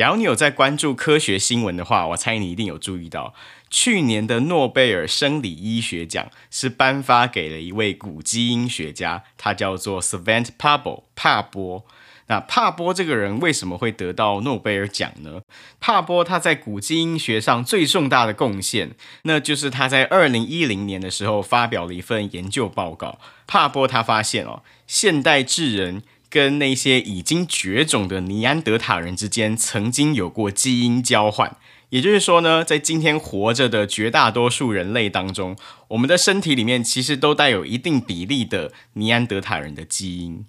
假如你有在关注科学新闻的话，我猜你一定有注意到，去年的诺贝尔生理医学奖是颁发给了一位古基因学家，他叫做 Svante Pääbo 帕波。那帕波这个人为什么会得到诺贝尔奖呢？帕波他在古基因学上最重大的贡献，那就是他在二零一零年的时候发表了一份研究报告。帕波他发现哦，现代智人。跟那些已经绝种的尼安德塔人之间曾经有过基因交换，也就是说呢，在今天活着的绝大多数人类当中，我们的身体里面其实都带有一定比例的尼安德塔人的基因。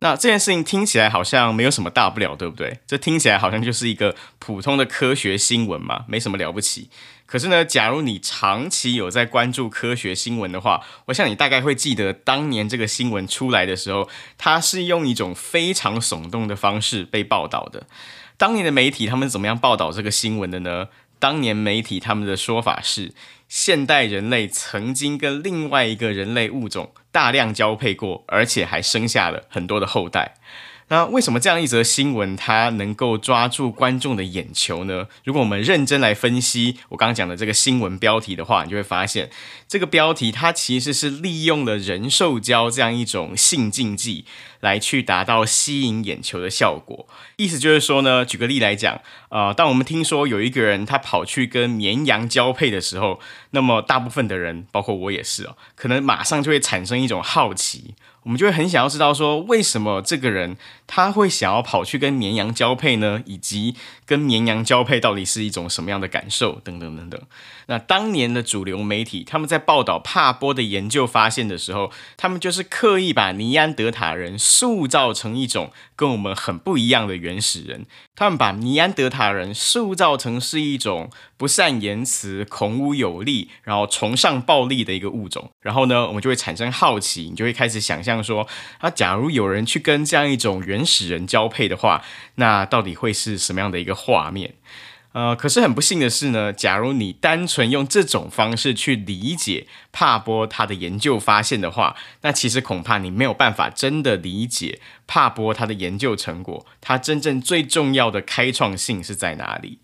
那这件事情听起来好像没有什么大不了，对不对？这听起来好像就是一个普通的科学新闻嘛，没什么了不起。可是呢，假如你长期有在关注科学新闻的话，我想你大概会记得当年这个新闻出来的时候，它是用一种非常耸动的方式被报道的。当年的媒体他们怎么样报道这个新闻的呢？当年媒体他们的说法是，现代人类曾经跟另外一个人类物种大量交配过，而且还生下了很多的后代。那为什么这样一则新闻它能够抓住观众的眼球呢？如果我们认真来分析我刚刚讲的这个新闻标题的话，你就会发现，这个标题它其实是利用了人兽交这样一种性禁忌来去达到吸引眼球的效果。意思就是说呢，举个例来讲，呃，当我们听说有一个人他跑去跟绵羊交配的时候，那么大部分的人，包括我也是哦，可能马上就会产生一种好奇。我们就会很想要知道说，为什么这个人他会想要跑去跟绵羊交配呢？以及跟绵羊交配到底是一种什么样的感受？等等等等。那当年的主流媒体他们在报道帕波的研究发现的时候，他们就是刻意把尼安德塔人塑造成一种跟我们很不一样的原始人。他们把尼安德塔人塑造成是一种不善言辞、孔武有力，然后崇尚暴力的一个物种。然后呢，我们就会产生好奇，你就会开始想象说，啊，假如有人去跟这样一种原始人交配的话，那到底会是什么样的一个画面？呃，可是很不幸的是呢，假如你单纯用这种方式去理解帕波他的研究发现的话，那其实恐怕你没有办法真的理解帕波他的研究成果，他真正最重要的开创性是在哪里。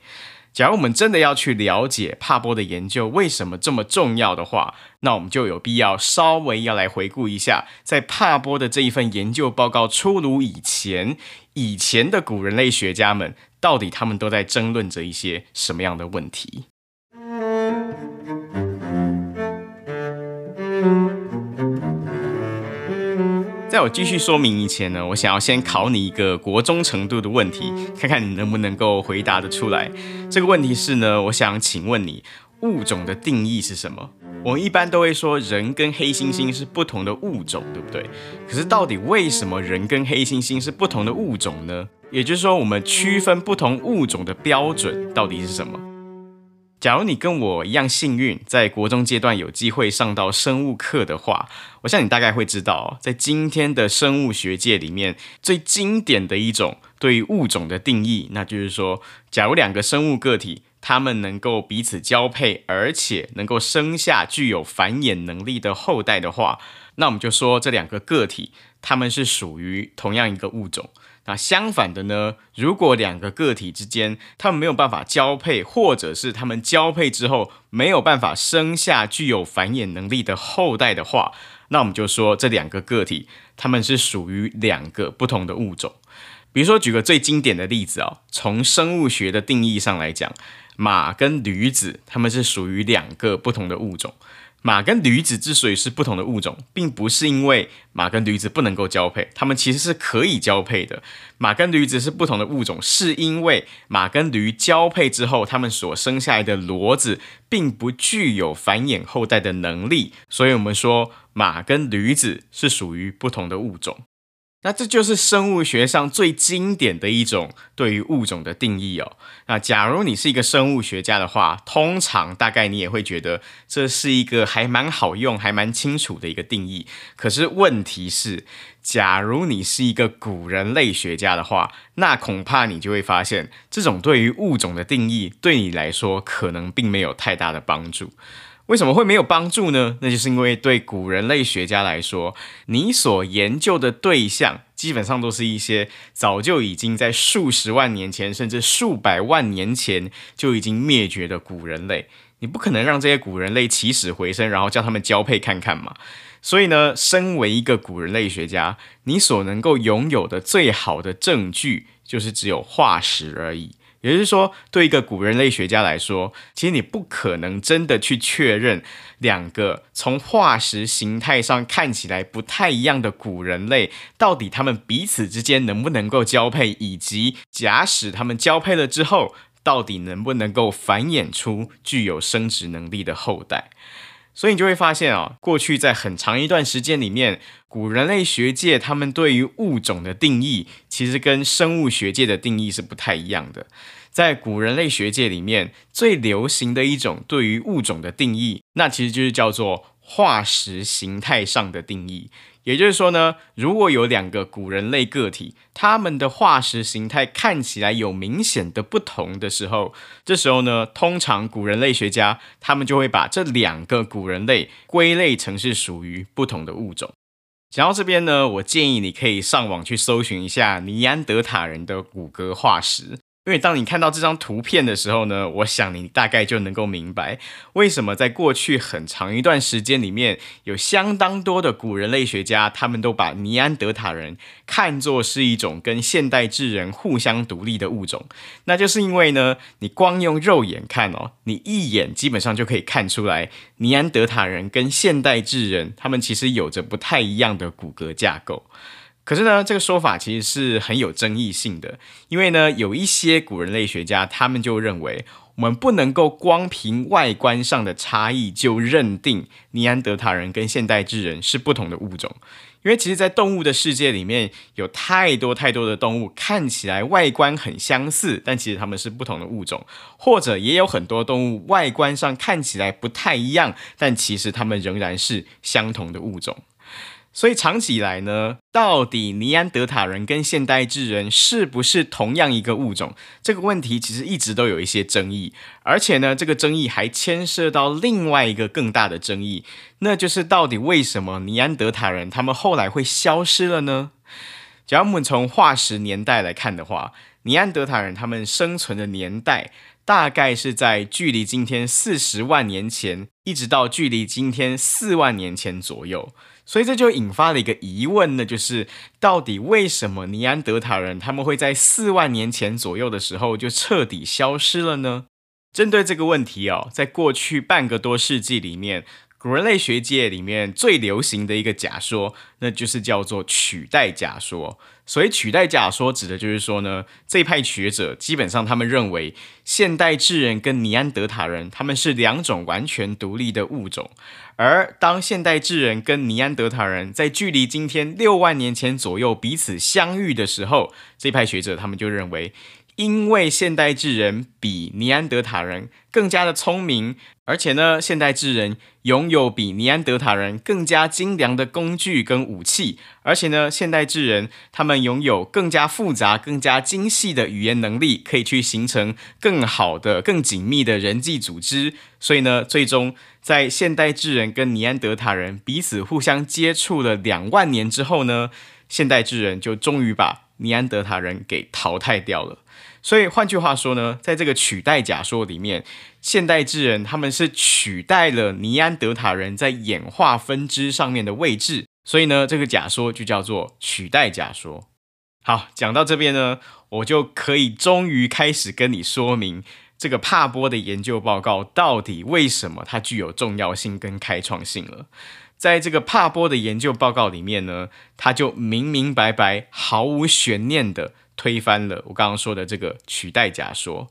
假如我们真的要去了解帕波的研究为什么这么重要的话，那我们就有必要稍微要来回顾一下，在帕波的这一份研究报告出炉以前，以前的古人类学家们。到底他们都在争论着一些什么样的问题？在我继续说明以前呢，我想要先考你一个国中程度的问题，看看你能不能够回答得出来。这个问题是呢，我想请问你，物种的定义是什么？我们一般都会说人跟黑猩猩是不同的物种，对不对？可是到底为什么人跟黑猩猩是不同的物种呢？也就是说，我们区分不同物种的标准到底是什么？假如你跟我一样幸运，在国中阶段有机会上到生物课的话，我想你大概会知道，在今天的生物学界里面，最经典的一种对于物种的定义，那就是说，假如两个生物个体，它们能够彼此交配，而且能够生下具有繁衍能力的后代的话，那我们就说这两个个体，它们是属于同样一个物种。那相反的呢？如果两个个体之间，他们没有办法交配，或者是他们交配之后没有办法生下具有繁衍能力的后代的话，那我们就说这两个个体，他们是属于两个不同的物种。比如说，举个最经典的例子啊，从生物学的定义上来讲，马跟驴子，他们是属于两个不同的物种。马跟驴子之所以是不同的物种，并不是因为马跟驴子不能够交配，它们其实是可以交配的。马跟驴子是不同的物种，是因为马跟驴交配之后，它们所生下来的骡子并不具有繁衍后代的能力，所以我们说马跟驴子是属于不同的物种。那这就是生物学上最经典的一种对于物种的定义哦。那假如你是一个生物学家的话，通常大概你也会觉得这是一个还蛮好用、还蛮清楚的一个定义。可是问题是，假如你是一个古人类学家的话，那恐怕你就会发现，这种对于物种的定义对你来说可能并没有太大的帮助。为什么会没有帮助呢？那就是因为对古人类学家来说，你所研究的对象基本上都是一些早就已经在数十万年前，甚至数百万年前就已经灭绝的古人类。你不可能让这些古人类起死回生，然后叫他们交配看看嘛。所以呢，身为一个古人类学家，你所能够拥有的最好的证据，就是只有化石而已。也就是说，对一个古人类学家来说，其实你不可能真的去确认两个从化石形态上看起来不太一样的古人类，到底他们彼此之间能不能够交配，以及假使他们交配了之后，到底能不能够繁衍出具有生殖能力的后代。所以你就会发现啊，过去在很长一段时间里面，古人类学界他们对于物种的定义，其实跟生物学界的定义是不太一样的。在古人类学界里面，最流行的一种对于物种的定义，那其实就是叫做化石形态上的定义。也就是说呢，如果有两个古人类个体，他们的化石形态看起来有明显的不同的时候，这时候呢，通常古人类学家他们就会把这两个古人类归类成是属于不同的物种。讲到这边呢，我建议你可以上网去搜寻一下尼安德塔人的骨骼化石。因为当你看到这张图片的时候呢，我想你大概就能够明白，为什么在过去很长一段时间里面，有相当多的古人类学家，他们都把尼安德塔人看作是一种跟现代智人互相独立的物种。那就是因为呢，你光用肉眼看哦，你一眼基本上就可以看出来，尼安德塔人跟现代智人，他们其实有着不太一样的骨骼架构。可是呢，这个说法其实是很有争议性的，因为呢，有一些古人类学家他们就认为，我们不能够光凭外观上的差异就认定尼安德塔人跟现代智人是不同的物种，因为其实，在动物的世界里面，有太多太多的动物看起来外观很相似，但其实它们是不同的物种，或者也有很多动物外观上看起来不太一样，但其实它们仍然是相同的物种。所以长期以来呢，到底尼安德塔人跟现代智人是不是同样一个物种？这个问题其实一直都有一些争议，而且呢，这个争议还牵涉到另外一个更大的争议，那就是到底为什么尼安德塔人他们后来会消失了呢？假如我们从化石年代来看的话，尼安德塔人他们生存的年代大概是在距离今天四十万年前，一直到距离今天四万年前左右。所以这就引发了一个疑问那，就是到底为什么尼安德塔人他们会在四万年前左右的时候就彻底消失了呢？针对这个问题哦，在过去半个多世纪里面，古人类学界里面最流行的一个假说，那就是叫做取代假说。所以取代假说指的就是说呢，这一派学者基本上他们认为，现代智人跟尼安德塔人他们是两种完全独立的物种。而当现代智人跟尼安德塔人在距离今天六万年前左右彼此相遇的时候，这一派学者他们就认为，因为现代智人比尼安德塔人更加的聪明，而且呢，现代智人拥有比尼安德塔人更加精良的工具跟武器，而且呢，现代智人他们拥有更加复杂、更加精细的语言能力，可以去形成更好的、更紧密的人际组织。所以呢，最终在现代智人跟尼安德塔人彼此互相接触了两万年之后呢，现代智人就终于把尼安德塔人给淘汰掉了。所以换句话说呢，在这个取代假说里面，现代智人他们是取代了尼安德塔人在演化分支上面的位置，所以呢，这个假说就叫做取代假说。好，讲到这边呢，我就可以终于开始跟你说明这个帕波的研究报告到底为什么它具有重要性跟开创性了。在这个帕波的研究报告里面呢，他就明明白白、毫无悬念的推翻了我刚刚说的这个取代假说。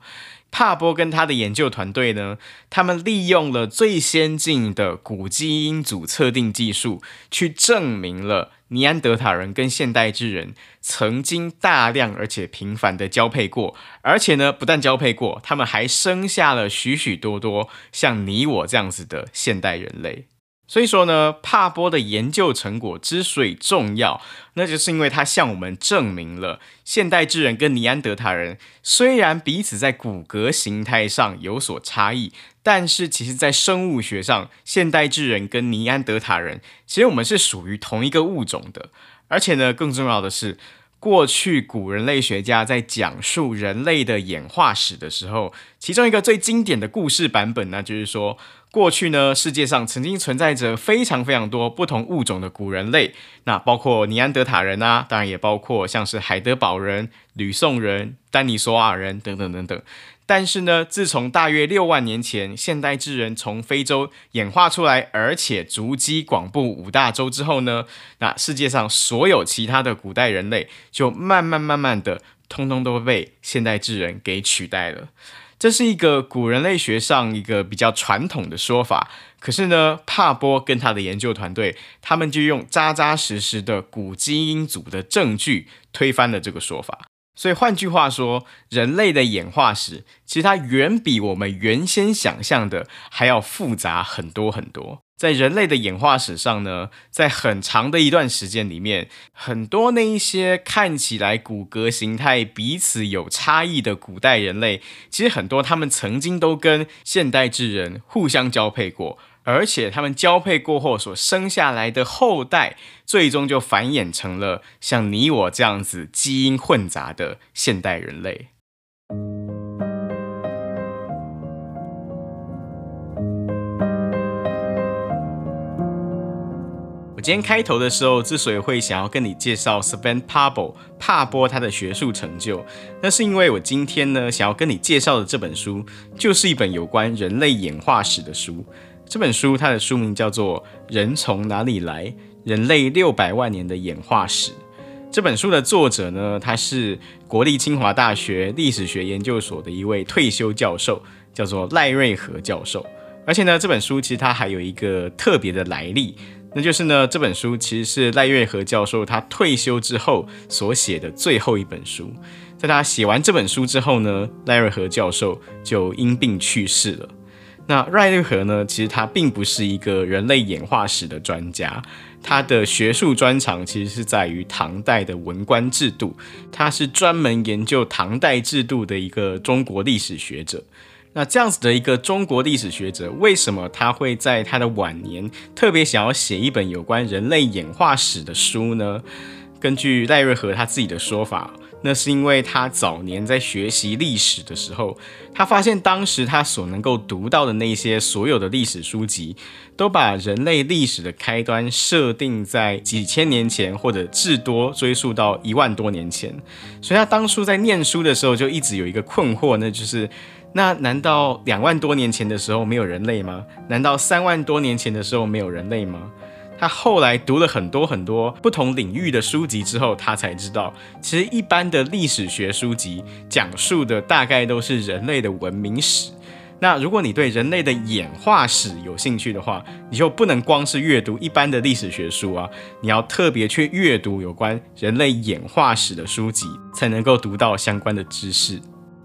帕波跟他的研究团队呢，他们利用了最先进的古基因组测定技术，去证明了尼安德塔人跟现代智人曾经大量而且频繁的交配过，而且呢，不但交配过，他们还生下了许许多多像你我这样子的现代人类。所以说呢，帕波的研究成果之所以重要，那就是因为他向我们证明了现代智人跟尼安德塔人虽然彼此在骨骼形态上有所差异，但是其实在生物学上，现代智人跟尼安德塔人其实我们是属于同一个物种的。而且呢，更重要的是，过去古人类学家在讲述人类的演化史的时候，其中一个最经典的故事版本呢，就是说。过去呢，世界上曾经存在着非常非常多不同物种的古人类，那包括尼安德塔人啊，当然也包括像是海德堡人、吕宋人、丹尼索瓦人等等等等。但是呢，自从大约六万年前现代智人从非洲演化出来，而且足迹广布五大洲之后呢，那世界上所有其他的古代人类就慢慢慢慢的，通通都被现代智人给取代了。这是一个古人类学上一个比较传统的说法，可是呢，帕波跟他的研究团队，他们就用扎扎实实的古基因组的证据推翻了这个说法。所以换句话说，人类的演化史其实它远比我们原先想象的还要复杂很多很多。在人类的演化史上呢，在很长的一段时间里面，很多那一些看起来骨骼形态彼此有差异的古代人类，其实很多他们曾经都跟现代智人互相交配过，而且他们交配过后所生下来的后代，最终就繁衍成了像你我这样子基因混杂的现代人类。今天开头的时候，之所以会想要跟你介绍 Sven pablo 帕波他的学术成就，那是因为我今天呢想要跟你介绍的这本书，就是一本有关人类演化史的书。这本书它的书名叫做《人从哪里来？人类六百万年的演化史》。这本书的作者呢，他是国立清华大学历史学研究所的一位退休教授，叫做赖瑞和教授。而且呢，这本书其实它还有一个特别的来历。那就是呢，这本书其实是赖瑞和教授他退休之后所写的最后一本书。在他写完这本书之后呢，赖瑞和教授就因病去世了。那赖瑞和呢，其实他并不是一个人类演化史的专家，他的学术专长其实是在于唐代的文官制度，他是专门研究唐代制度的一个中国历史学者。那这样子的一个中国历史学者，为什么他会在他的晚年特别想要写一本有关人类演化史的书呢？根据赖瑞和他自己的说法，那是因为他早年在学习历史的时候，他发现当时他所能够读到的那些所有的历史书籍，都把人类历史的开端设定在几千年前，或者至多追溯到一万多年前。所以他当初在念书的时候，就一直有一个困惑，那就是。那难道两万多年前的时候没有人类吗？难道三万多年前的时候没有人类吗？他后来读了很多很多不同领域的书籍之后，他才知道，其实一般的历史学书籍讲述的大概都是人类的文明史。那如果你对人类的演化史有兴趣的话，你就不能光是阅读一般的历史学书啊，你要特别去阅读有关人类演化史的书籍，才能够读到相关的知识。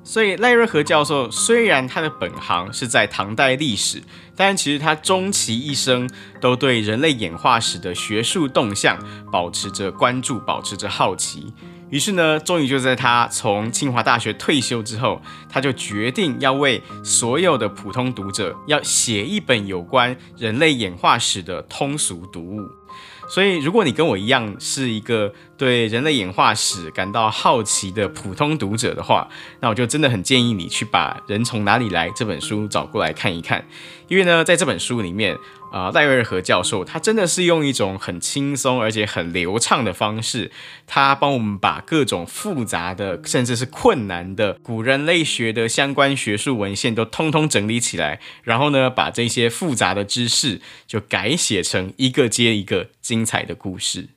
所以赖瑞和教授虽然他的本行是在唐代历史，但其实他终其一生都对人类演化史的学术动向保持着关注，保持着好奇。于是呢，终于就在他从清华大学退休之后，他就决定要为所有的普通读者要写一本有关人类演化史的通俗读物。所以，如果你跟我一样是一个对人类演化史感到好奇的普通读者的话，那我就真的很建议你去把《人从哪里来》这本书找过来看一看，因为呢，在这本书里面。啊，赖瑞和教授，他真的是用一种很轻松而且很流畅的方式，他帮我们把各种复杂的甚至是困难的古人类学的相关学术文献都通通整理起来，然后呢，把这些复杂的知识就改写成一个接一个精彩的故事。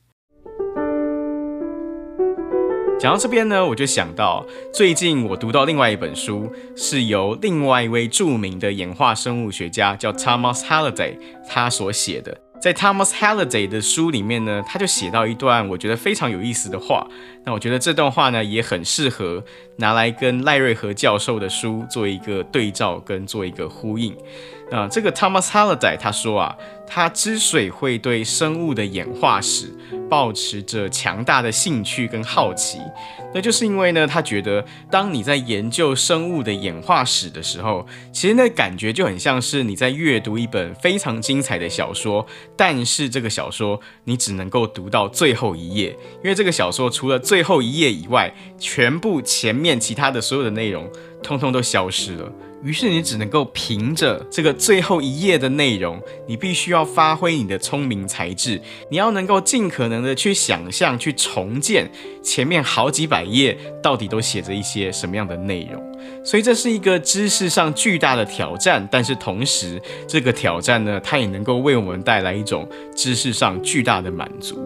讲到这边呢，我就想到最近我读到另外一本书，是由另外一位著名的演化生物学家叫 Thomas Halliday 他所写的。在 Thomas Halliday 的书里面呢，他就写到一段我觉得非常有意思的话。那我觉得这段话呢，也很适合拿来跟赖瑞和教授的书做一个对照，跟做一个呼应。那，这个 Thomas Halliday 他说啊，他之所以会对生物的演化史保持着强大的兴趣跟好奇，那就是因为呢，他觉得当你在研究生物的演化史的时候，其实那感觉就很像是你在阅读一本非常精彩的小说，但是这个小说你只能够读到最后一页，因为这个小说除了最后一页以外，全部前面其他的所有的内容通通都消失了。于是你只能够凭着这个最后一页的内容，你必须要发挥你的聪明才智，你要能够尽可能的去想象、去重建前面好几百页到底都写着一些什么样的内容。所以这是一个知识上巨大的挑战，但是同时这个挑战呢，它也能够为我们带来一种知识上巨大的满足。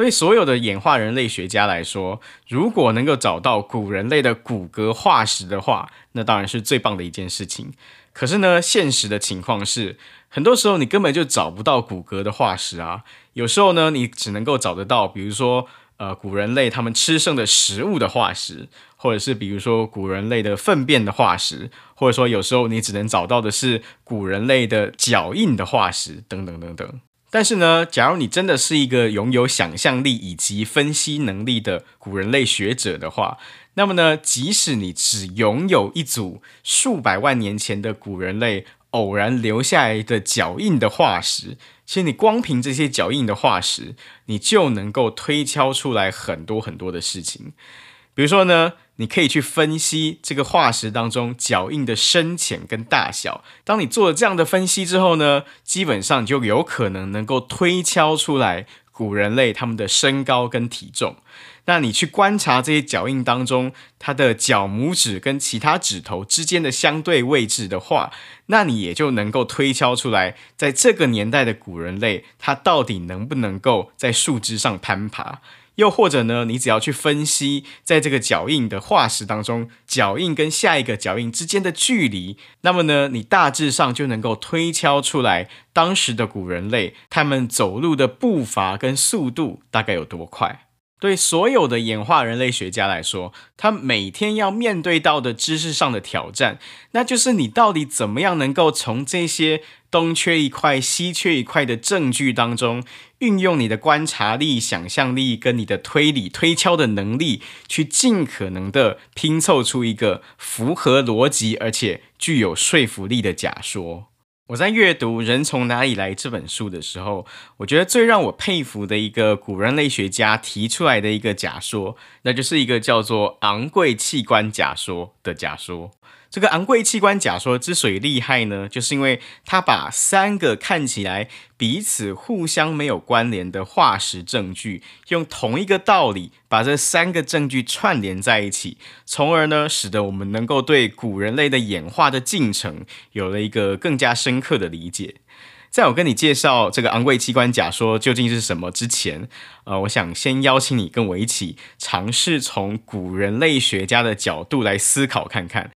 对所有的演化人类学家来说，如果能够找到古人类的骨骼化石的话，那当然是最棒的一件事情。可是呢，现实的情况是，很多时候你根本就找不到骨骼的化石啊。有时候呢，你只能够找得到，比如说，呃，古人类他们吃剩的食物的化石，或者是比如说古人类的粪便的化石，或者说有时候你只能找到的是古人类的脚印的化石，等等等等。但是呢，假如你真的是一个拥有想象力以及分析能力的古人类学者的话，那么呢，即使你只拥有一组数百万年前的古人类偶然留下来的脚印的化石，其实你光凭这些脚印的化石，你就能够推敲出来很多很多的事情。比如说呢，你可以去分析这个化石当中脚印的深浅跟大小。当你做了这样的分析之后呢，基本上就有可能能够推敲出来古人类他们的身高跟体重。那你去观察这些脚印当中，它的脚拇指跟其他指头之间的相对位置的话，那你也就能够推敲出来，在这个年代的古人类，它到底能不能够在树枝上攀爬。又或者呢，你只要去分析，在这个脚印的化石当中，脚印跟下一个脚印之间的距离，那么呢，你大致上就能够推敲出来，当时的古人类他们走路的步伐跟速度大概有多快。对所有的演化人类学家来说，他每天要面对到的知识上的挑战，那就是你到底怎么样能够从这些东缺一块、西缺一块的证据当中，运用你的观察力、想象力跟你的推理推敲的能力，去尽可能的拼凑出一个符合逻辑而且具有说服力的假说。我在阅读《人从哪里来》这本书的时候，我觉得最让我佩服的一个古人类学家提出来的一个假说，那就是一个叫做昂贵器官假说的假说。这个昂贵器官假说之所以厉害呢，就是因为它把三个看起来彼此互相没有关联的化石证据，用同一个道理把这三个证据串联在一起，从而呢，使得我们能够对古人类的演化的进程有了一个更加深刻的理解。在我跟你介绍这个昂贵器官假说究竟是什么之前，呃，我想先邀请你跟我一起尝试从古人类学家的角度来思考看看。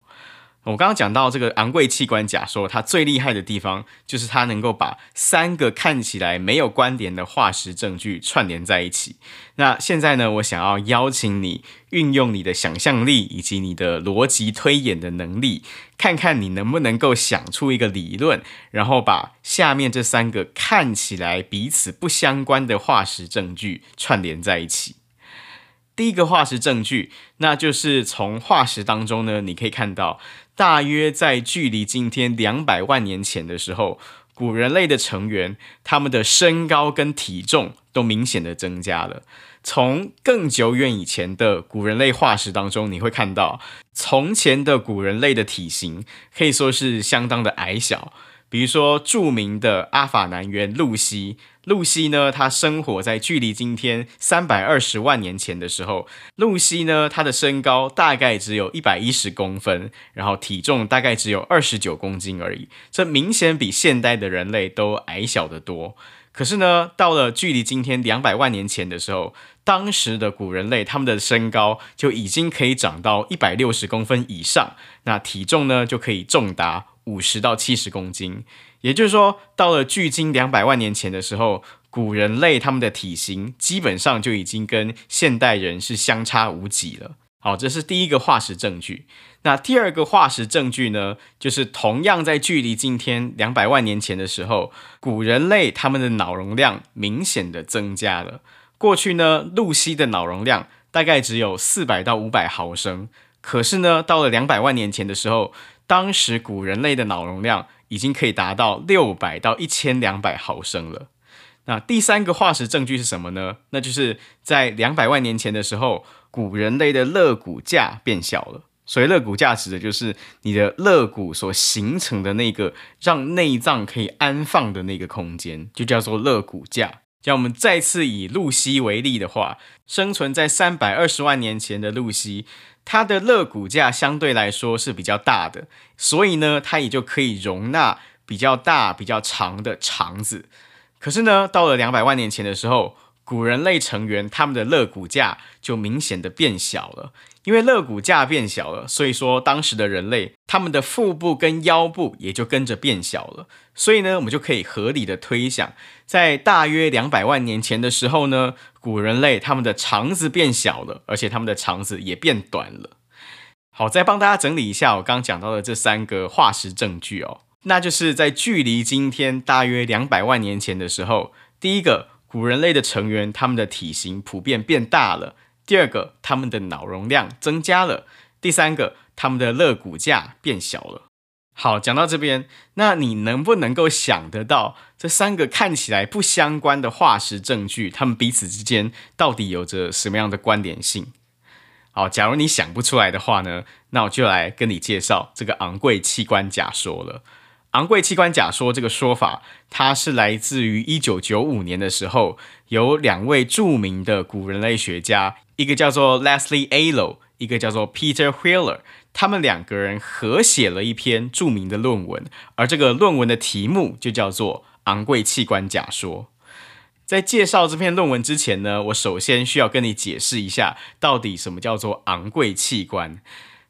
我刚刚讲到这个昂贵器官假说，它最厉害的地方就是它能够把三个看起来没有关联的化石证据串联在一起。那现在呢，我想要邀请你运用你的想象力以及你的逻辑推演的能力，看看你能不能够想出一个理论，然后把下面这三个看起来彼此不相关的化石证据串联在一起。第一个化石证据，那就是从化石当中呢，你可以看到。大约在距离今天两百万年前的时候，古人类的成员，他们的身高跟体重都明显的增加了。从更久远以前的古人类化石当中，你会看到，从前的古人类的体型可以说是相当的矮小。比如说著名的阿法南猿露西。露西呢，它生活在距离今天三百二十万年前的时候。露西呢，它的身高大概只有一百一十公分，然后体重大概只有二十九公斤而已。这明显比现代的人类都矮小得多。可是呢，到了距离今天两百万年前的时候，当时的古人类他们的身高就已经可以长到一百六十公分以上，那体重呢就可以重达五十到七十公斤。也就是说，到了距今两百万年前的时候，古人类他们的体型基本上就已经跟现代人是相差无几了。好，这是第一个化石证据。那第二个化石证据呢，就是同样在距离今天两百万年前的时候，古人类他们的脑容量明显的增加了。过去呢，露西的脑容量大概只有四百到五百毫升，可是呢，到了两百万年前的时候，当时古人类的脑容量已经可以达到六百到一千两百毫升了。那第三个化石证据是什么呢？那就是在两百万年前的时候，古人类的肋骨架变小了。所谓肋骨架指的就是你的肋骨所形成的那个让内脏可以安放的那个空间，就叫做肋骨架。像我们再次以露西为例的话，生存在三百二十万年前的露西。它的肋骨架相对来说是比较大的，所以呢，它也就可以容纳比较大、比较长的肠子。可是呢，到了两百万年前的时候，古人类成员他们的肋骨架就明显的变小了。因为肋骨架变小了，所以说当时的人类他们的腹部跟腰部也就跟着变小了。所以呢，我们就可以合理的推想，在大约两百万年前的时候呢，古人类他们的肠子变小了，而且他们的肠子也变短了。好，再帮大家整理一下我刚刚讲到的这三个化石证据哦，那就是在距离今天大约两百万年前的时候，第一个，古人类的成员他们的体型普遍变大了。第二个，他们的脑容量增加了；第三个，他们的肋骨架变小了。好，讲到这边，那你能不能够想得到这三个看起来不相关的化石证据，他们彼此之间到底有着什么样的关联性？好，假如你想不出来的话呢，那我就来跟你介绍这个昂贵器官假说了。昂贵器官假说这个说法，它是来自于一九九五年的时候，有两位著名的古人类学家。一个叫做 Leslie Allo，一个叫做 Peter Wheeler，他们两个人合写了一篇著名的论文，而这个论文的题目就叫做《昂贵器官假说》。在介绍这篇论文之前呢，我首先需要跟你解释一下，到底什么叫做昂贵器官。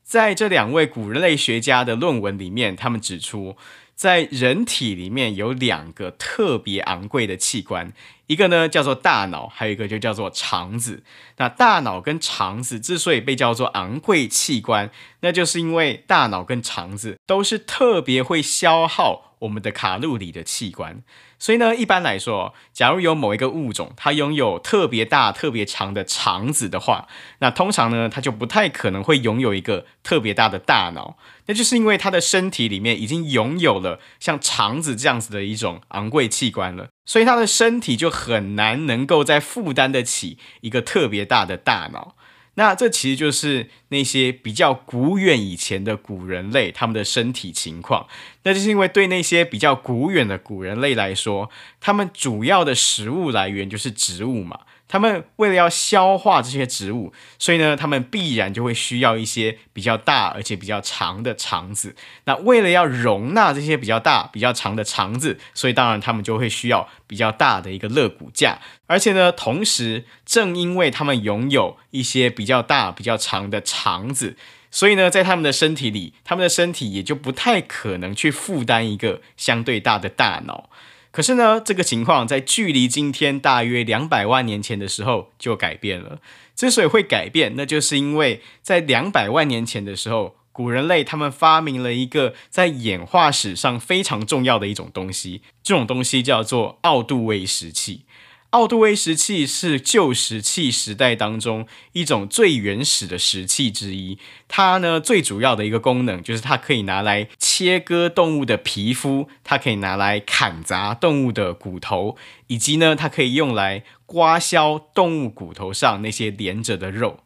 在这两位古人类学家的论文里面，他们指出，在人体里面有两个特别昂贵的器官，一个呢叫做大脑，还有一个就叫做肠子。那大脑跟肠子之所以被叫做昂贵器官，那就是因为大脑跟肠子都是特别会消耗我们的卡路里的器官。所以呢，一般来说，假如有某一个物种，它拥有特别大、特别长的肠子的话，那通常呢，它就不太可能会拥有一个特别大的大脑。那就是因为它的身体里面已经拥有了像肠子这样子的一种昂贵器官了，所以它的身体就很难能够再负担得起一个特别大的大脑。那这其实就是那些比较古远以前的古人类他们的身体情况。那就是因为对那些比较古远的古人类来说，他们主要的食物来源就是植物嘛。他们为了要消化这些植物，所以呢，他们必然就会需要一些比较大而且比较长的肠子。那为了要容纳这些比较大、比较长的肠子，所以当然他们就会需要比较大的一个肋骨架。而且呢，同时正因为他们拥有一些比较大、比较长的肠子，所以呢，在他们的身体里，他们的身体也就不太可能去负担一个相对大的大脑。可是呢，这个情况在距离今天大约两百万年前的时候就改变了。之所以会改变，那就是因为在两百万年前的时候，古人类他们发明了一个在演化史上非常重要的一种东西，这种东西叫做奥杜威石器。奥杜威石器是旧石器时代当中一种最原始的石器之一。它呢，最主要的一个功能就是它可以拿来切割动物的皮肤，它可以拿来砍砸动物的骨头，以及呢，它可以用来刮削动物骨头上那些连着的肉。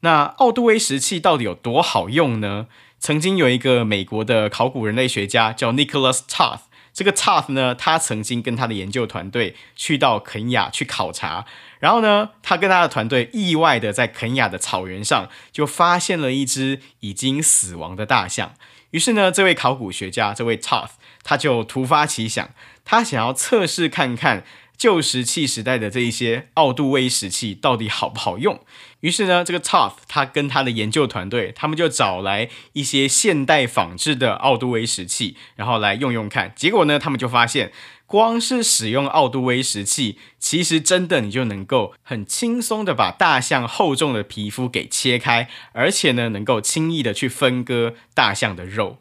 那奥杜威石器到底有多好用呢？曾经有一个美国的考古人类学家叫 Nicholas Toth。这个 Toth 呢，他曾经跟他的研究团队去到肯亚去考察，然后呢，他跟他的团队意外的在肯亚的草原上就发现了一只已经死亡的大象。于是呢，这位考古学家，这位 Toth，他就突发奇想，他想要测试看看。旧石器时代的这一些奥杜威石器到底好不好用？于是呢，这个 Toth 他跟他的研究团队，他们就找来一些现代仿制的奥杜威石器，然后来用用看。结果呢，他们就发现，光是使用奥杜威石器，其实真的你就能够很轻松的把大象厚重的皮肤给切开，而且呢，能够轻易的去分割大象的肉。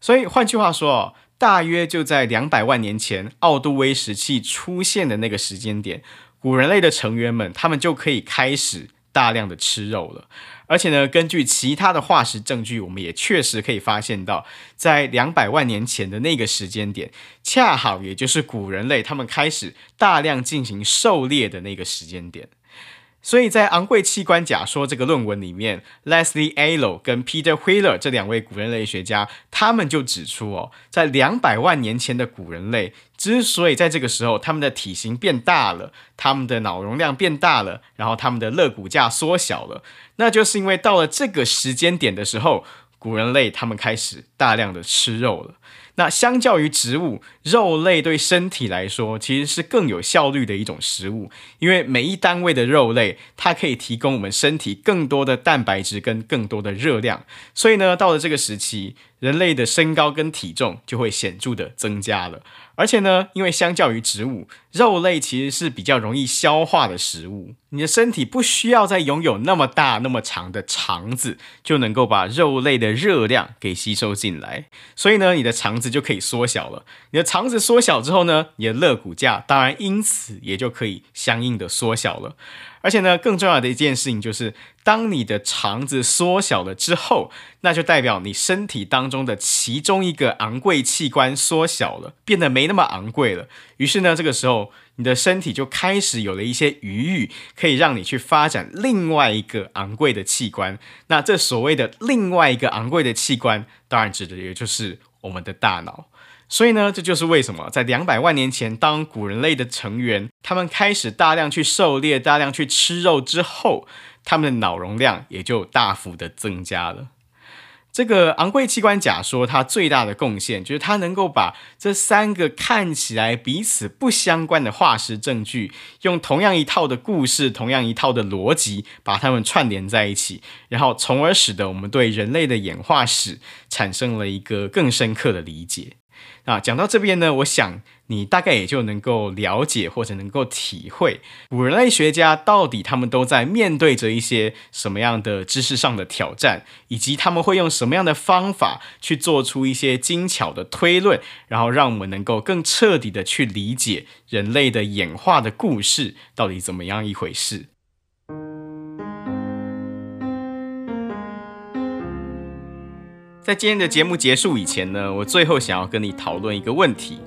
所以换句话说哦，大约就在两百万年前，奥杜威石器出现的那个时间点，古人类的成员们，他们就可以开始大量的吃肉了。而且呢，根据其他的化石证据，我们也确实可以发现到，在两百万年前的那个时间点，恰好也就是古人类他们开始大量进行狩猎的那个时间点。所以在昂贵器官假说这个论文里面，Leslie Allo 跟 Peter Wheeler 这两位古人类学家，他们就指出哦，在两百万年前的古人类之所以在这个时候他们的体型变大了，他们的脑容量变大了，然后他们的肋骨架缩小了，那就是因为到了这个时间点的时候，古人类他们开始大量的吃肉了。那相较于植物，肉类对身体来说其实是更有效率的一种食物，因为每一单位的肉类，它可以提供我们身体更多的蛋白质跟更多的热量，所以呢，到了这个时期，人类的身高跟体重就会显著的增加了。而且呢，因为相较于植物，肉类其实是比较容易消化的食物。你的身体不需要再拥有那么大、那么长的肠子，就能够把肉类的热量给吸收进来。所以呢，你的肠子就可以缩小了。你的肠子缩小之后呢，你的肋骨架当然因此也就可以相应的缩小了。而且呢，更重要的一件事情就是，当你的肠子缩小了之后，那就代表你身体当中的其中一个昂贵器官缩小了，变得没那么昂贵了。于是呢，这个时候你的身体就开始有了一些余裕，可以让你去发展另外一个昂贵的器官。那这所谓的另外一个昂贵的器官，当然指的也就是我们的大脑。所以呢，这就是为什么在两百万年前，当古人类的成员他们开始大量去狩猎、大量去吃肉之后，他们的脑容量也就大幅的增加了。这个昂贵器官假说，它最大的贡献就是它能够把这三个看起来彼此不相关的化石证据，用同样一套的故事、同样一套的逻辑，把它们串联在一起，然后从而使得我们对人类的演化史产生了一个更深刻的理解。啊讲到这边呢，我想你大概也就能够了解或者能够体会，古人类学家到底他们都在面对着一些什么样的知识上的挑战，以及他们会用什么样的方法去做出一些精巧的推论，然后让我们能够更彻底的去理解人类的演化的故事到底怎么样一回事。在今天的节目结束以前呢，我最后想要跟你讨论一个问题，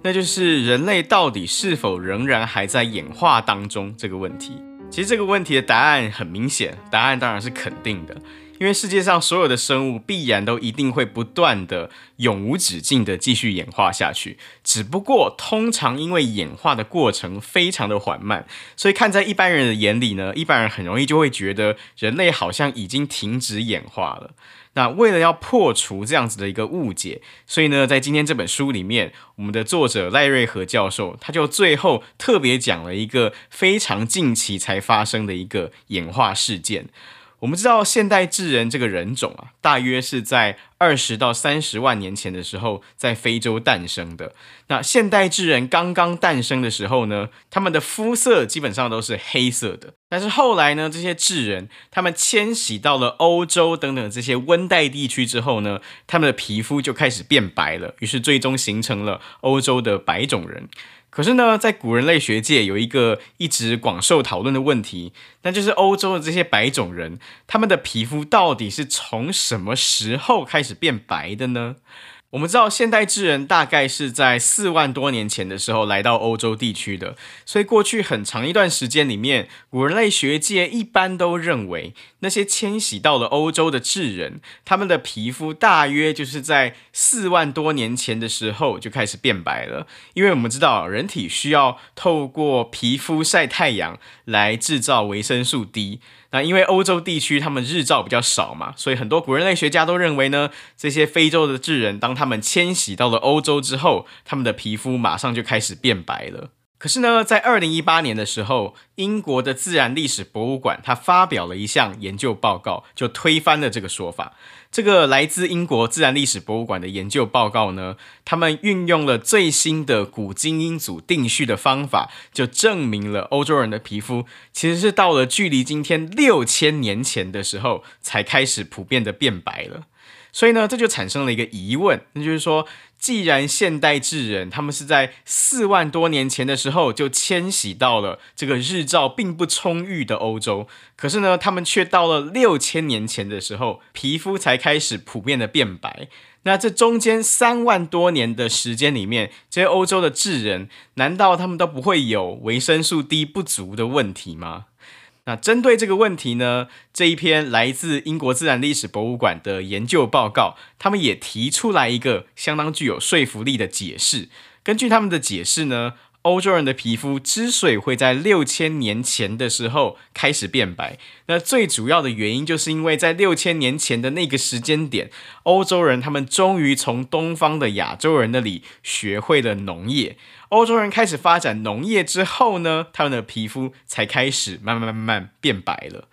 那就是人类到底是否仍然还在演化当中这个问题。其实这个问题的答案很明显，答案当然是肯定的，因为世界上所有的生物必然都一定会不断的、永无止境的继续演化下去。只不过通常因为演化的过程非常的缓慢，所以看在一般人的眼里呢，一般人很容易就会觉得人类好像已经停止演化了。那为了要破除这样子的一个误解，所以呢，在今天这本书里面，我们的作者赖瑞和教授他就最后特别讲了一个非常近期才发生的一个演化事件。我们知道现代智人这个人种啊，大约是在二十到三十万年前的时候在非洲诞生的。那现代智人刚刚诞生的时候呢，他们的肤色基本上都是黑色的。但是后来呢，这些智人他们迁徙到了欧洲等等这些温带地区之后呢，他们的皮肤就开始变白了，于是最终形成了欧洲的白种人。可是呢，在古人类学界有一个一直广受讨论的问题，那就是欧洲的这些白种人，他们的皮肤到底是从什么时候开始变白的呢？我们知道，现代智人大概是在四万多年前的时候来到欧洲地区的，所以过去很长一段时间里面，古人类学界一般都认为，那些迁徙到了欧洲的智人，他们的皮肤大约就是在四万多年前的时候就开始变白了，因为我们知道，人体需要透过皮肤晒太阳来制造维生素 D。那因为欧洲地区他们日照比较少嘛，所以很多古人类学家都认为呢，这些非洲的智人，当他们迁徙到了欧洲之后，他们的皮肤马上就开始变白了。可是呢，在二零一八年的时候，英国的自然历史博物馆它发表了一项研究报告，就推翻了这个说法。这个来自英国自然历史博物馆的研究报告呢，他们运用了最新的古基因组定序的方法，就证明了欧洲人的皮肤其实是到了距离今天六千年前的时候才开始普遍的变白了。所以呢，这就产生了一个疑问，那就是说，既然现代智人他们是在四万多年前的时候就迁徙到了这个日照并不充裕的欧洲，可是呢，他们却到了六千年前的时候，皮肤才开始普遍的变白。那这中间三万多年的时间里面，这些欧洲的智人，难道他们都不会有维生素 D 不足的问题吗？那针对这个问题呢，这一篇来自英国自然历史博物馆的研究报告，他们也提出来一个相当具有说服力的解释。根据他们的解释呢，欧洲人的皮肤之所以会在六千年前的时候开始变白，那最主要的原因就是因为在六千年前的那个时间点，欧洲人他们终于从东方的亚洲人那里学会了农业。欧洲人开始发展农业之后呢，他们的皮肤才开始慢慢慢慢变白了。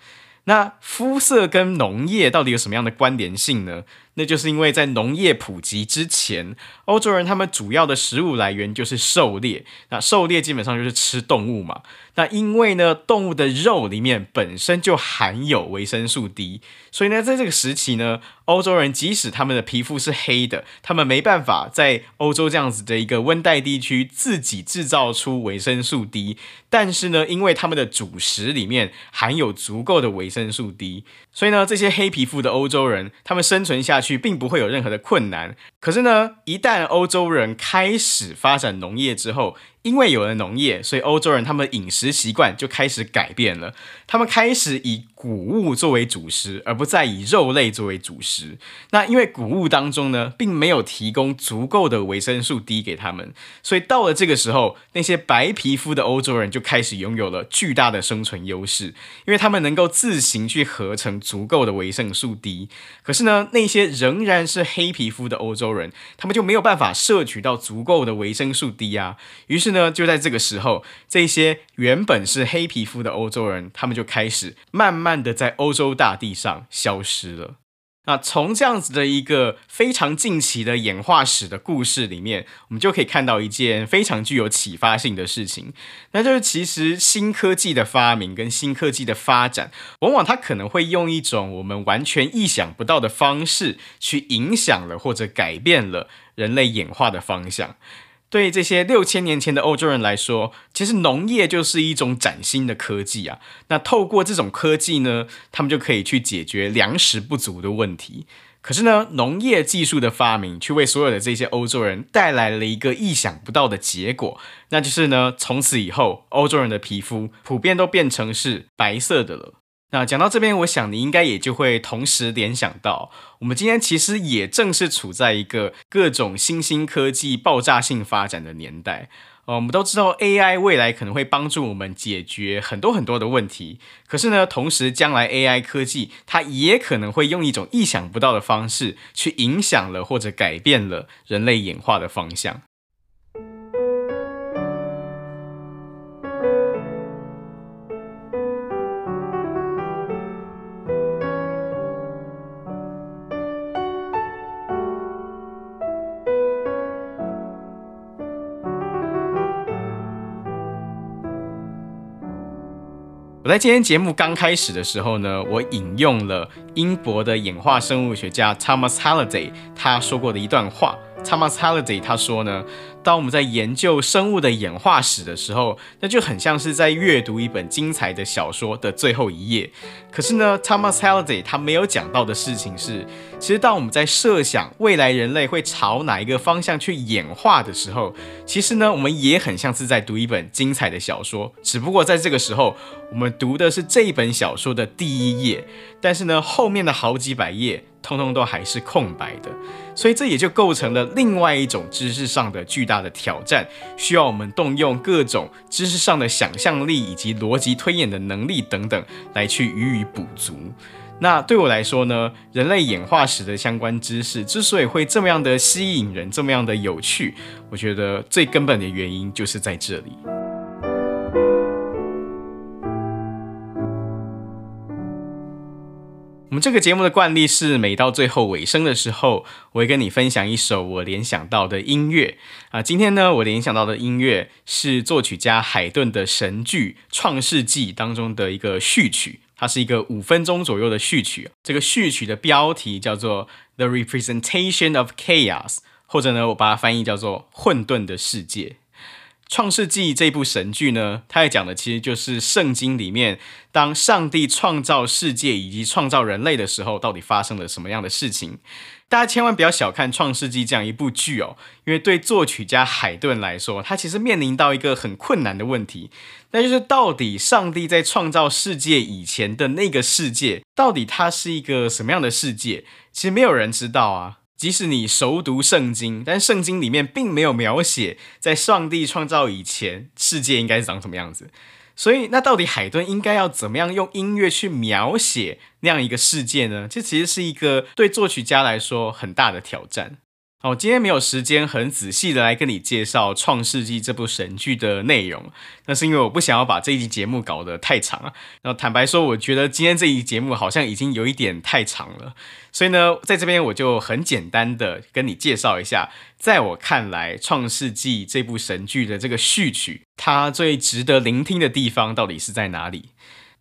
那肤色跟农业到底有什么样的关联性呢？那就是因为在农业普及之前，欧洲人他们主要的食物来源就是狩猎。那狩猎基本上就是吃动物嘛。那因为呢，动物的肉里面本身就含有维生素 D，所以呢，在这个时期呢，欧洲人即使他们的皮肤是黑的，他们没办法在欧洲这样子的一个温带地区自己制造出维生素 D。但是呢，因为他们的主食里面含有足够的维生素 D，所以呢，这些黑皮肤的欧洲人，他们生存下去并不会有任何的困难。可是呢，一旦欧洲人开始发展农业之后，因为有了农业，所以欧洲人他们饮食习惯就开始改变了。他们开始以谷物作为主食，而不再以肉类作为主食。那因为谷物当中呢，并没有提供足够的维生素 D 给他们，所以到了这个时候，那些白皮肤的欧洲人就开始拥有了巨大的生存优势，因为他们能够自行去合成足够的维生素 D。可是呢，那些仍然是黑皮肤的欧洲人，他们就没有办法摄取到足够的维生素 D 啊。于是呢，就在这个时候，这些原本是黑皮肤的欧洲人，他们就开始慢慢的在欧洲大地上消失了。那从这样子的一个非常近期的演化史的故事里面，我们就可以看到一件非常具有启发性的事情，那就是其实新科技的发明跟新科技的发展，往往它可能会用一种我们完全意想不到的方式，去影响了或者改变了人类演化的方向。对这些六千年前的欧洲人来说，其实农业就是一种崭新的科技啊。那透过这种科技呢，他们就可以去解决粮食不足的问题。可是呢，农业技术的发明却为所有的这些欧洲人带来了一个意想不到的结果，那就是呢，从此以后，欧洲人的皮肤普遍都变成是白色的了。那讲到这边，我想你应该也就会同时联想到，我们今天其实也正是处在一个各种新兴科技爆炸性发展的年代。呃，我们都知道 AI 未来可能会帮助我们解决很多很多的问题，可是呢，同时将来 AI 科技它也可能会用一种意想不到的方式去影响了或者改变了人类演化的方向。我在今天节目刚开始的时候呢，我引用了英国的演化生物学家 Thomas Halliday 他说过的一段话。Thomas Halliday 他说呢，当我们在研究生物的演化史的时候，那就很像是在阅读一本精彩的小说的最后一页。可是呢，Thomas Halliday 他没有讲到的事情是，其实当我们在设想未来人类会朝哪一个方向去演化的时候，其实呢，我们也很像是在读一本精彩的小说，只不过在这个时候，我们读的是这一本小说的第一页，但是呢，后面的好几百页。通通都还是空白的，所以这也就构成了另外一种知识上的巨大的挑战，需要我们动用各种知识上的想象力以及逻辑推演的能力等等来去予以补足。那对我来说呢，人类演化史的相关知识之所以会这么样的吸引人，这么样的有趣，我觉得最根本的原因就是在这里。我们这个节目的惯例是，每到最后尾声的时候，我会跟你分享一首我联想到的音乐啊。今天呢，我联想到的音乐是作曲家海顿的神剧《创世纪》当中的一个序曲，它是一个五分钟左右的序曲。这个序曲的标题叫做《The Representation of Chaos》，或者呢，我把它翻译叫做《混沌的世界》。《创世纪》这部神剧呢，它也讲的其实就是圣经里面，当上帝创造世界以及创造人类的时候，到底发生了什么样的事情。大家千万不要小看《创世纪》这样一部剧哦，因为对作曲家海顿来说，他其实面临到一个很困难的问题，那就是到底上帝在创造世界以前的那个世界，到底它是一个什么样的世界？其实没有人知道啊。即使你熟读圣经，但圣经里面并没有描写在上帝创造以前世界应该是长什么样子。所以，那到底海顿应该要怎么样用音乐去描写那样一个世界呢？这其实是一个对作曲家来说很大的挑战。哦，今天没有时间很仔细的来跟你介绍《创世纪》这部神剧的内容，那是因为我不想要把这一集节目搞得太长了。然后坦白说，我觉得今天这一集节目好像已经有一点太长了，所以呢，在这边我就很简单的跟你介绍一下，在我看来，《创世纪》这部神剧的这个序曲，它最值得聆听的地方到底是在哪里？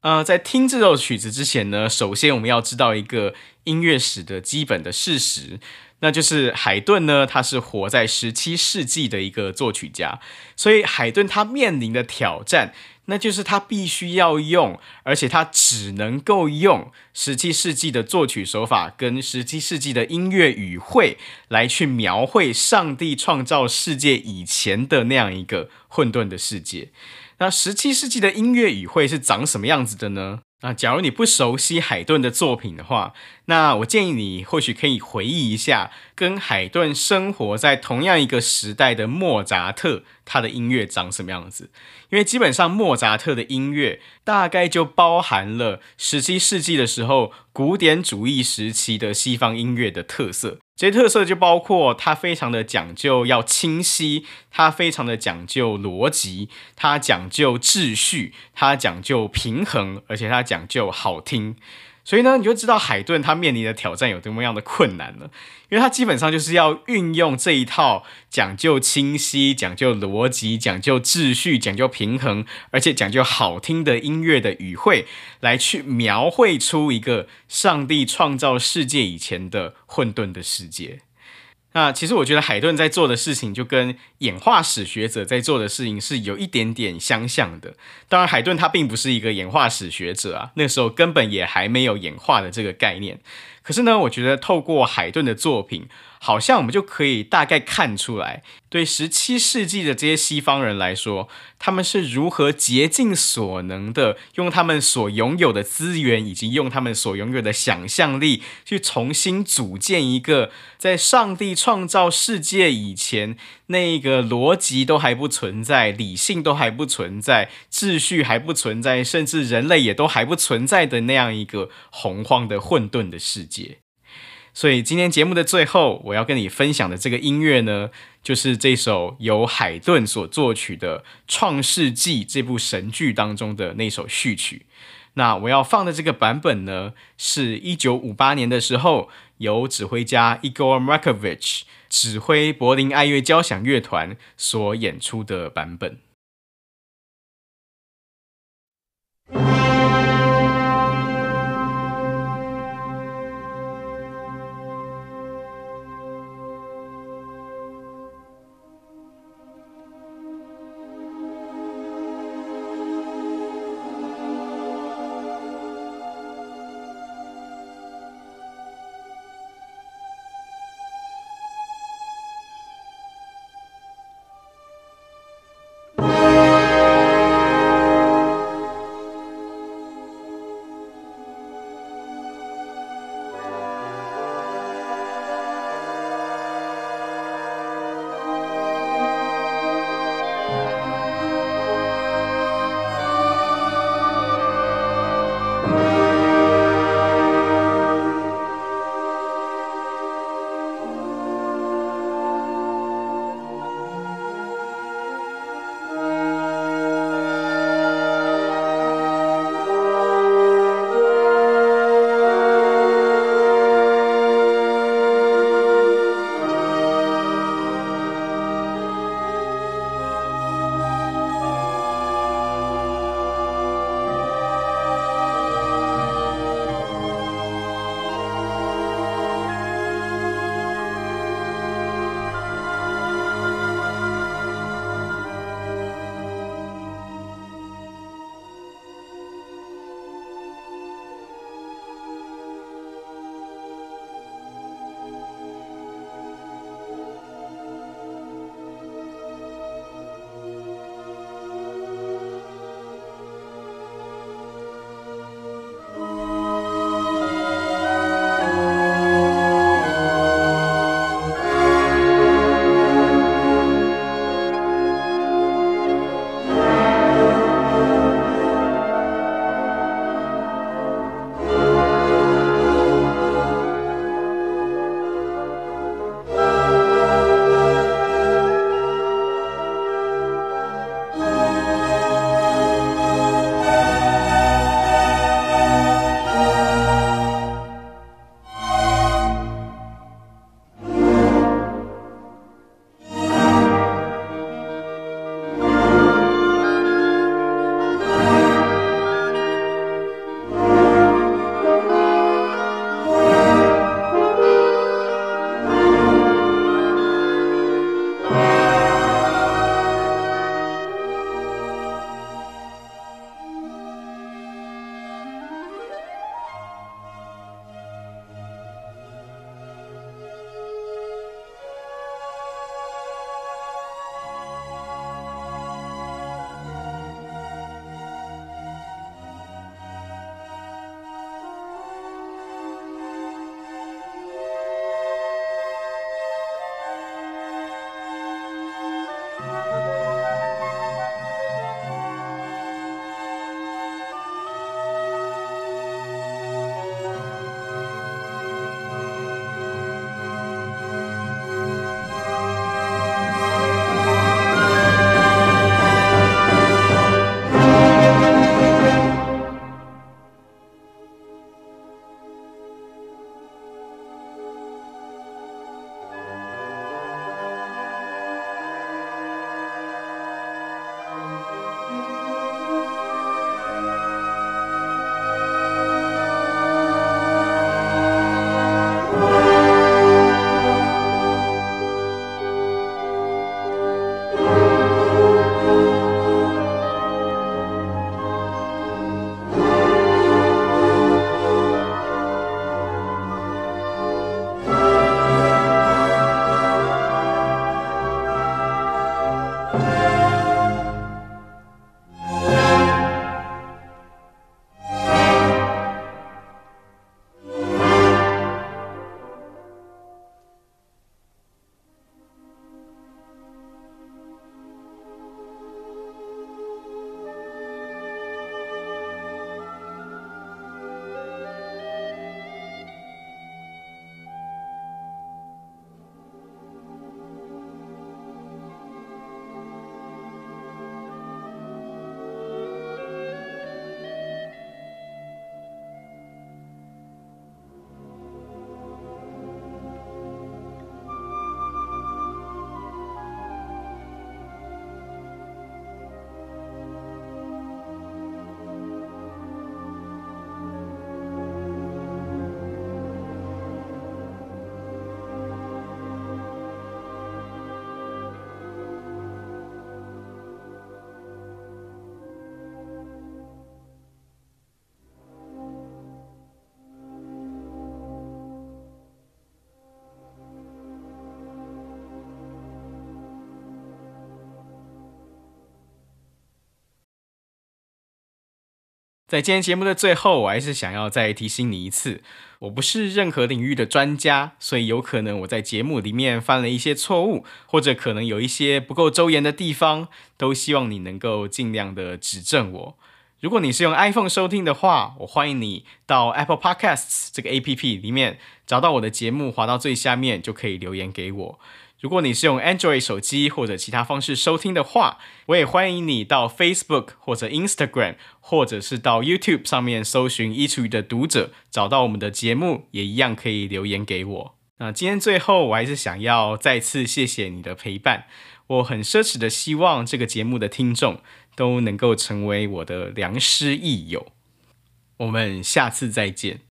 呃，在听这首曲子之前呢，首先我们要知道一个音乐史的基本的事实。那就是海顿呢，他是活在十七世纪的一个作曲家，所以海顿他面临的挑战，那就是他必须要用，而且他只能够用十七世纪的作曲手法跟十七世纪的音乐语汇来去描绘上帝创造世界以前的那样一个混沌的世界。那十七世纪的音乐语汇是长什么样子的呢？那假如你不熟悉海顿的作品的话，那我建议你或许可以回忆一下，跟海顿生活在同样一个时代的莫扎特，他的音乐长什么样子？因为基本上莫扎特的音乐大概就包含了十七世纪的时候古典主义时期的西方音乐的特色。这些特色就包括它非常的讲究要清晰，它非常的讲究逻辑，它讲究秩序，它讲究平衡，而且它讲究好听。所以呢，你就知道海顿他面临的挑战有多么样的困难了，因为他基本上就是要运用这一套讲究清晰、讲究逻辑、讲究秩序、讲究平衡，而且讲究好听的音乐的语汇，来去描绘出一个上帝创造世界以前的混沌的世界。那其实我觉得海顿在做的事情，就跟演化史学者在做的事情是有一点点相像的。当然，海顿他并不是一个演化史学者啊，那时候根本也还没有演化的这个概念。可是呢，我觉得透过海顿的作品，好像我们就可以大概看出来，对十七世纪的这些西方人来说，他们是如何竭尽所能的用他们所拥有的资源，以及用他们所拥有的想象力，去重新组建一个在上帝创造世界以前，那个逻辑都还不存在，理性都还不存在，秩序还不存在，甚至人类也都还不存在的那样一个洪荒的混沌的世界。所以今天节目的最后，我要跟你分享的这个音乐呢，就是这首由海顿所作曲的《创世纪》这部神剧当中的那首序曲。那我要放的这个版本呢，是一九五八年的时候，由指挥家 Igor Markovich 指挥柏林爱乐交响乐团所演出的版本。在今天节目的最后，我还是想要再提醒你一次，我不是任何领域的专家，所以有可能我在节目里面犯了一些错误，或者可能有一些不够周延的地方，都希望你能够尽量的指正我。如果你是用 iPhone 收听的话，我欢迎你到 Apple Podcasts 这个 APP 里面找到我的节目，滑到最下面就可以留言给我。如果你是用 Android 手机或者其他方式收听的话，我也欢迎你到 Facebook 或者 Instagram，或者是到 YouTube 上面搜寻“一厨的读者”，找到我们的节目，也一样可以留言给我。那今天最后，我还是想要再次谢谢你的陪伴。我很奢侈的希望这个节目的听众都能够成为我的良师益友。我们下次再见。